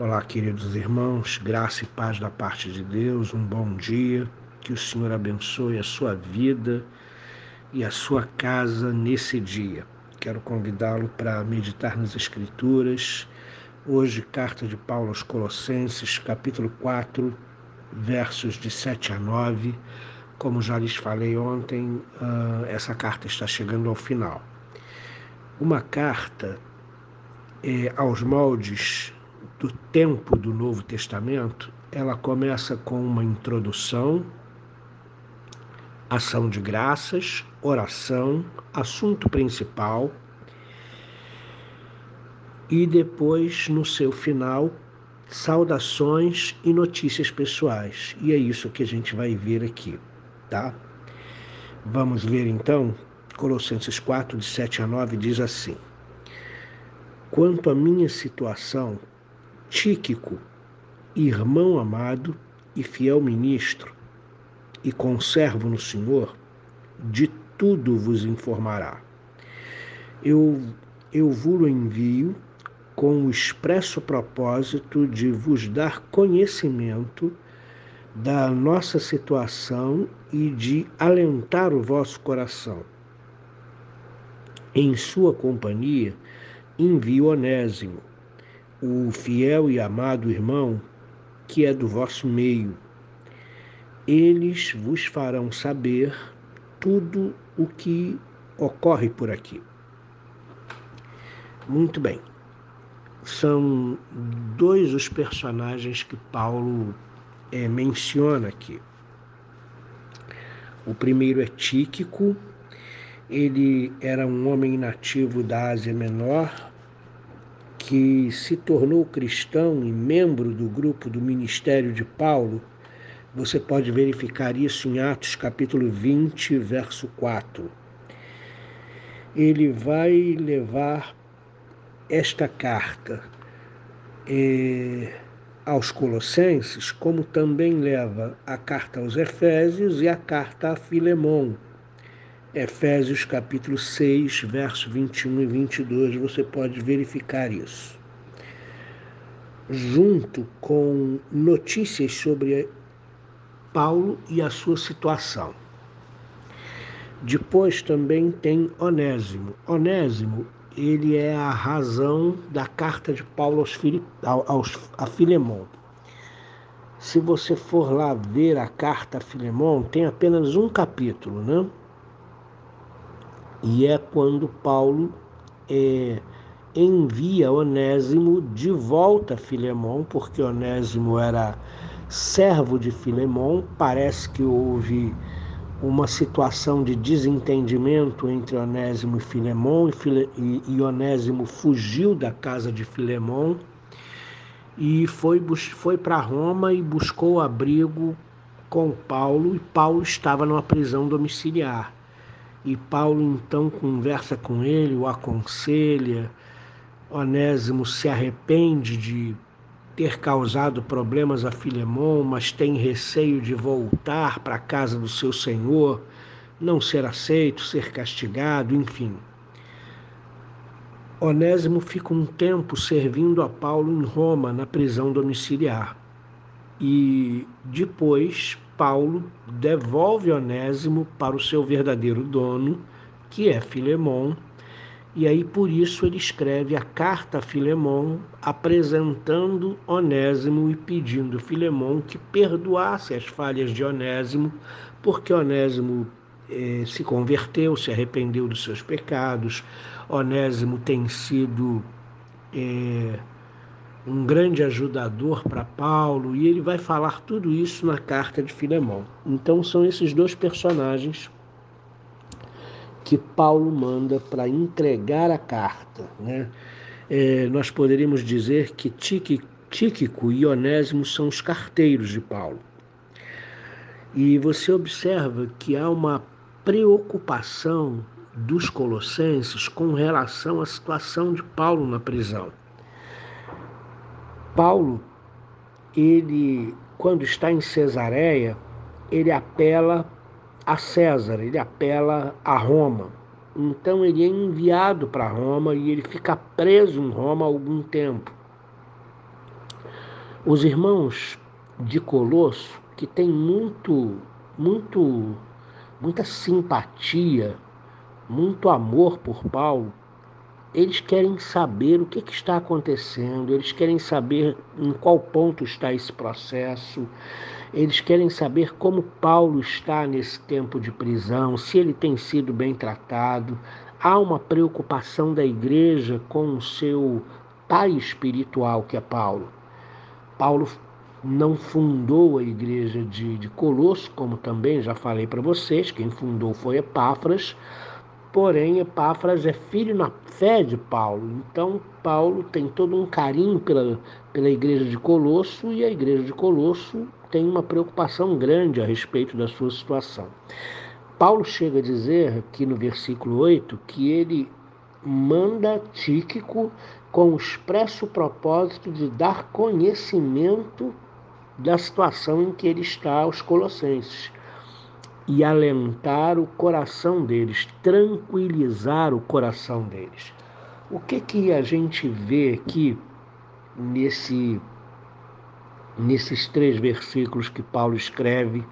Olá, queridos irmãos, graça e paz da parte de Deus, um bom dia, que o Senhor abençoe a sua vida e a sua casa nesse dia. Quero convidá-lo para meditar nas Escrituras. Hoje, carta de Paulo aos Colossenses, capítulo 4, versos de 7 a 9. Como já lhes falei ontem, ah, essa carta está chegando ao final. Uma carta é, aos moldes do tempo do Novo Testamento, ela começa com uma introdução, ação de graças, oração, assunto principal e depois, no seu final, saudações e notícias pessoais. E é isso que a gente vai ver aqui, tá? Vamos ver então, Colossenses 4, de 7 a 9, diz assim: Quanto à minha situação, Tíquico, irmão amado e fiel ministro, e conservo no Senhor, de tudo vos informará. Eu, eu vos envio com o expresso propósito de vos dar conhecimento da nossa situação e de alentar o vosso coração. Em sua companhia, envio Onésimo, o fiel e amado irmão que é do vosso meio. Eles vos farão saber tudo o que ocorre por aqui. Muito bem. São dois os personagens que Paulo é, menciona aqui. O primeiro é Tíquico, ele era um homem nativo da Ásia Menor, que se tornou cristão e membro do grupo do ministério de Paulo, você pode verificar isso em Atos capítulo 20, verso 4. Ele vai levar esta carta eh, aos Colossenses, como também leva a carta aos Efésios e a carta a Filemão Efésios capítulo 6, verso 21 e 22, você pode verificar isso. Junto com notícias sobre Paulo e a sua situação. Depois também tem Onésimo. Onésimo, ele é a razão da carta de Paulo aos, aos, a Filemão. Se você for lá ver a carta a Filemão, tem apenas um capítulo, né? E é quando Paulo é, envia Onésimo de volta a Filemão, porque Onésimo era servo de Filemão. Parece que houve uma situação de desentendimento entre Onésimo e Filemão, e, e Onésimo fugiu da casa de Filemão e foi, foi para Roma e buscou abrigo com Paulo, e Paulo estava numa prisão domiciliar. E Paulo então conversa com ele, o aconselha. Onésimo se arrepende de ter causado problemas a Filemão, mas tem receio de voltar para a casa do seu senhor, não ser aceito, ser castigado, enfim. Onésimo fica um tempo servindo a Paulo em Roma, na prisão domiciliar. E depois Paulo devolve Onésimo para o seu verdadeiro dono, que é Filemão, e aí por isso ele escreve a carta a Filemão, apresentando Onésimo e pedindo Filemão que perdoasse as falhas de Onésimo, porque Onésimo eh, se converteu, se arrependeu dos seus pecados. Onésimo tem sido eh, um grande ajudador para Paulo, e ele vai falar tudo isso na carta de Filemão. Então são esses dois personagens que Paulo manda para entregar a carta. Né? É, nós poderíamos dizer que Tíquico e Onésimo são os carteiros de Paulo. E você observa que há uma preocupação dos colossenses com relação à situação de Paulo na prisão. Paulo, ele, quando está em Cesareia, ele apela a César, ele apela a Roma. Então ele é enviado para Roma e ele fica preso em Roma algum tempo. Os irmãos de Colosso, que têm muito, muito, muita simpatia, muito amor por Paulo, eles querem saber o que, que, está acontecendo, eles querem saber em qual ponto está esse processo, eles querem saber como Paulo está nesse tempo de prisão, se ele tem sido bem tratado. Há uma preocupação da igreja com o seu pai espiritual, que é Paulo. Paulo não fundou a igreja de, de Colosso, como também já falei para vocês, quem fundou foi Epáfras, porém Epáfras é filho na fé de Paulo. Então Paulo tem todo um carinho pela, pela igreja de Colosso e a igreja de Colosso tem uma preocupação grande a respeito da sua situação. Paulo chega a dizer aqui no versículo 8 que ele manda Tíquico com o expresso propósito de dar conhecimento da situação em que ele está aos colossenses e alentar o coração deles, tranquilizar o coração deles. O que que a gente vê aqui nesse nesses três versículos que Paulo escreve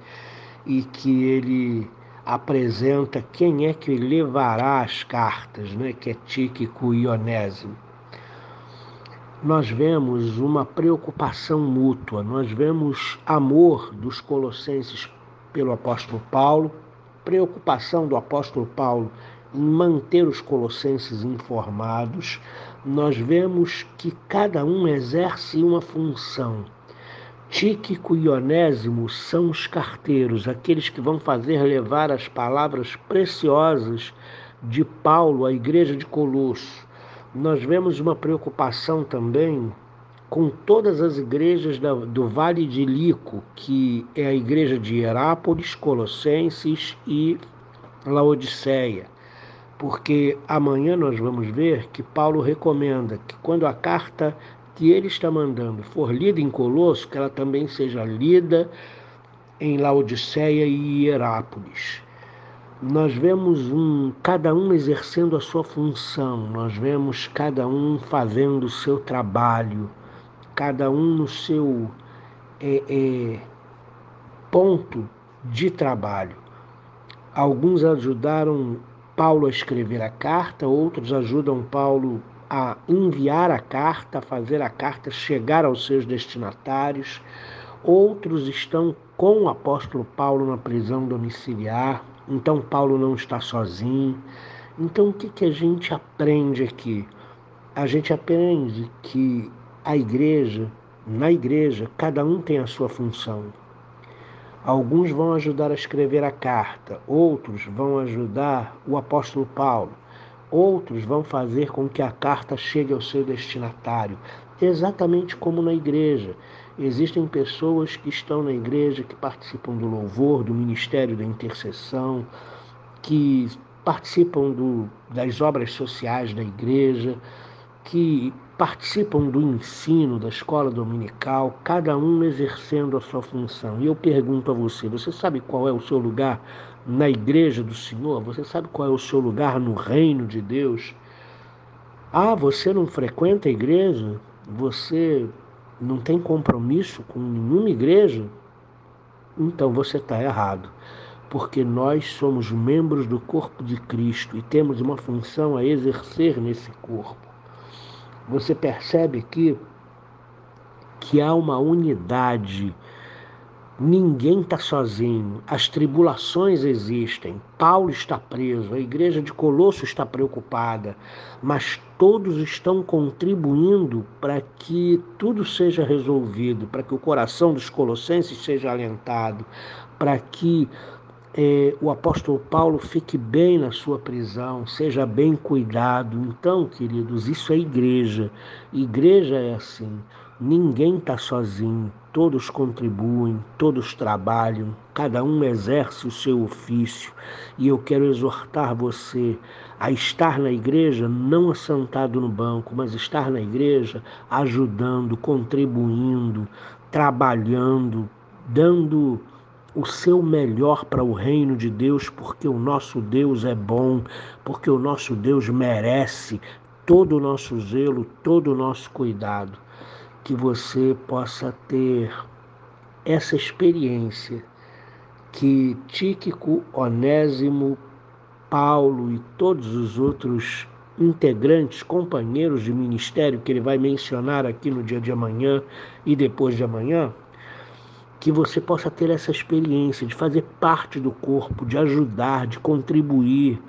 e que ele apresenta quem é que levará as cartas, né, que é Tíquico e Onésimo nós vemos uma preocupação mútua, nós vemos amor dos colossenses pelo apóstolo Paulo, preocupação do apóstolo Paulo em manter os colossenses informados, nós vemos que cada um exerce uma função. Tíquico e Onésimo são os carteiros, aqueles que vão fazer levar as palavras preciosas de Paulo à igreja de Colosso nós vemos uma preocupação também com todas as igrejas do Vale de Lico, que é a igreja de Herápolis, Colossenses e Laodiceia. Porque amanhã nós vamos ver que Paulo recomenda que quando a carta que ele está mandando for lida em Colosso, que ela também seja lida em Laodiceia e Hierápolis nós vemos um, cada um exercendo a sua função, nós vemos cada um fazendo o seu trabalho, cada um no seu é, é, ponto de trabalho. Alguns ajudaram Paulo a escrever a carta, outros ajudam Paulo a enviar a carta, a fazer a carta chegar aos seus destinatários. Outros estão com o apóstolo Paulo na prisão domiciliar, então Paulo não está sozinho. Então o que, que a gente aprende aqui? A gente aprende que a igreja, na igreja, cada um tem a sua função. Alguns vão ajudar a escrever a carta, outros vão ajudar o apóstolo Paulo, outros vão fazer com que a carta chegue ao seu destinatário, exatamente como na igreja. Existem pessoas que estão na igreja, que participam do louvor, do ministério da intercessão, que participam do, das obras sociais da igreja, que participam do ensino da escola dominical, cada um exercendo a sua função. E eu pergunto a você: você sabe qual é o seu lugar na igreja do Senhor? Você sabe qual é o seu lugar no reino de Deus? Ah, você não frequenta a igreja? Você não tem compromisso com nenhuma igreja, então você está errado. Porque nós somos membros do corpo de Cristo e temos uma função a exercer nesse corpo. Você percebe aqui que há uma unidade. Ninguém está sozinho, as tribulações existem. Paulo está preso, a igreja de Colosso está preocupada, mas todos estão contribuindo para que tudo seja resolvido, para que o coração dos colossenses seja alentado, para que é, o apóstolo Paulo fique bem na sua prisão, seja bem cuidado. Então, queridos, isso é igreja. Igreja é assim. Ninguém está sozinho, todos contribuem, todos trabalham, cada um exerce o seu ofício. E eu quero exortar você a estar na igreja não assentado no banco, mas estar na igreja ajudando, contribuindo, trabalhando, dando o seu melhor para o reino de Deus, porque o nosso Deus é bom, porque o nosso Deus merece todo o nosso zelo, todo o nosso cuidado. que você possa ter essa experiência que Tíquico, Onésimo, Paulo e todos os outros integrantes, companheiros de ministério que ele vai mencionar aqui no dia de amanhã e depois de amanhã, que você possa ter essa experiência de fazer parte do corpo, de ajudar, de contribuir,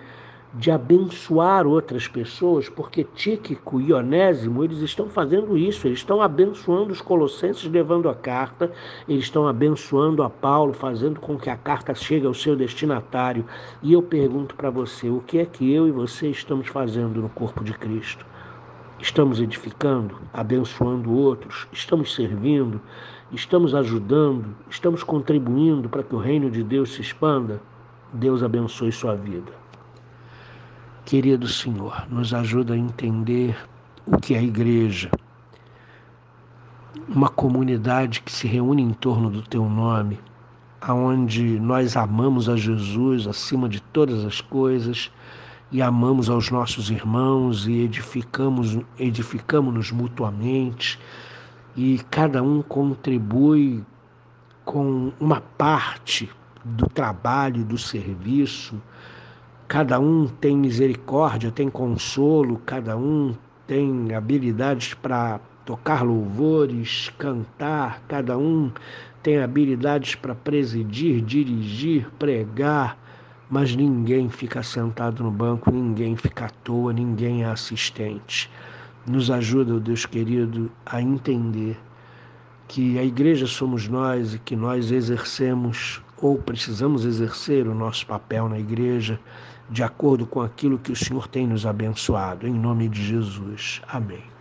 de abençoar outras pessoas, porque Tíquico e Onésimo, eles estão fazendo isso, eles estão abençoando os colossenses levando a carta, eles estão abençoando a Paulo, fazendo com que a carta chegue ao seu destinatário. E eu pergunto para você, o que é que eu e você estamos fazendo no corpo de Cristo? Estamos edificando, abençoando outros, estamos servindo, estamos ajudando, estamos contribuindo para que o reino de Deus se expanda? Deus abençoe sua vida. Querido Senhor, nos ajuda a entender o que é a igreja. Uma comunidade que se reúne em torno do teu nome, aonde nós amamos a Jesus acima de todas as coisas e amamos aos nossos irmãos e edificamos edificamos-nos mutuamente e cada um contribui com uma parte do trabalho, do serviço, Cada um tem misericórdia, tem consolo, cada um tem habilidades para tocar louvores, cantar, cada um tem habilidades para presidir, dirigir, pregar, mas ninguém fica sentado no banco, ninguém fica à toa, ninguém é assistente. Nos ajuda, Deus querido, a entender que a igreja somos nós e que nós exercemos ou precisamos exercer o nosso papel na igreja de acordo com aquilo que o Senhor tem nos abençoado. Em nome de Jesus. Amém.